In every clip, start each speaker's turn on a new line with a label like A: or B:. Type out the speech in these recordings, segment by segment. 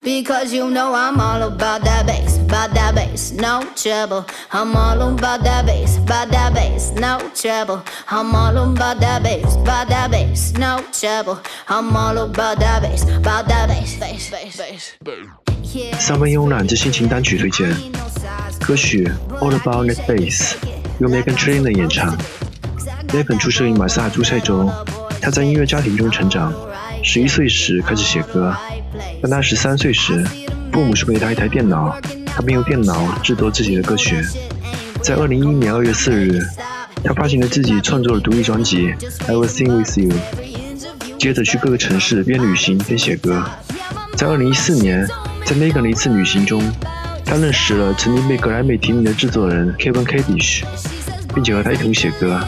A: Because you know I'm all about that bass, about that bass, no trouble. I'm all about that bass, about that bass, no trouble. I'm all about that bass, about that bass, no trouble. I'm all about that bass, about that bass, bass, bass, bass.
B: 三分慵懒之心情单曲推荐，歌曲《All About That Bass》由 Megan Trainor 演唱。Megan 出生于马萨诸塞州，他在音乐家庭中成长。十一岁时开始写歌，当他十三岁时，父母送给他一台电脑，他便用电脑制作自己的歌曲。在二零一一年二月四日，他发行了自己创作的独立专辑《I Will Sing With You》，接着去各个城市边旅行边写歌。在二零一四年，在 Megan 的一次旅行中，他认识了曾经被格莱美提名的制作人 Kevin Kadish，并且和他一同写歌。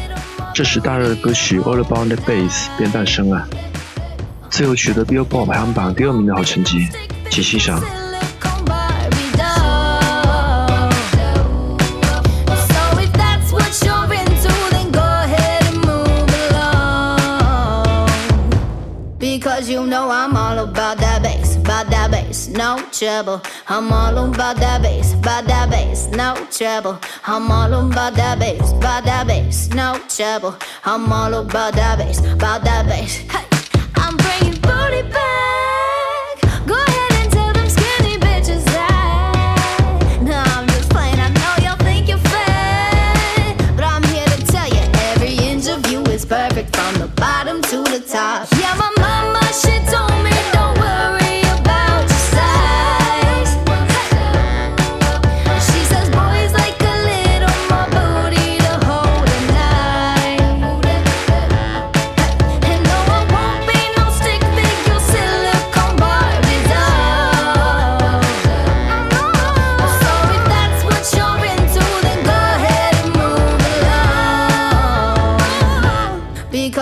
B: 这时大热的歌曲《All About That Bass》便诞生了。最后取得 Billboard 排行榜第二名的好成绩，请欣赏。
A: Because you know I'm all about that bass, about that bass, no trouble. I'm all about that bass, about that bass, no trouble. I'm all about that bass, about that bass, no trouble. I'm all about that bass, about that bass. Hey. sleeping.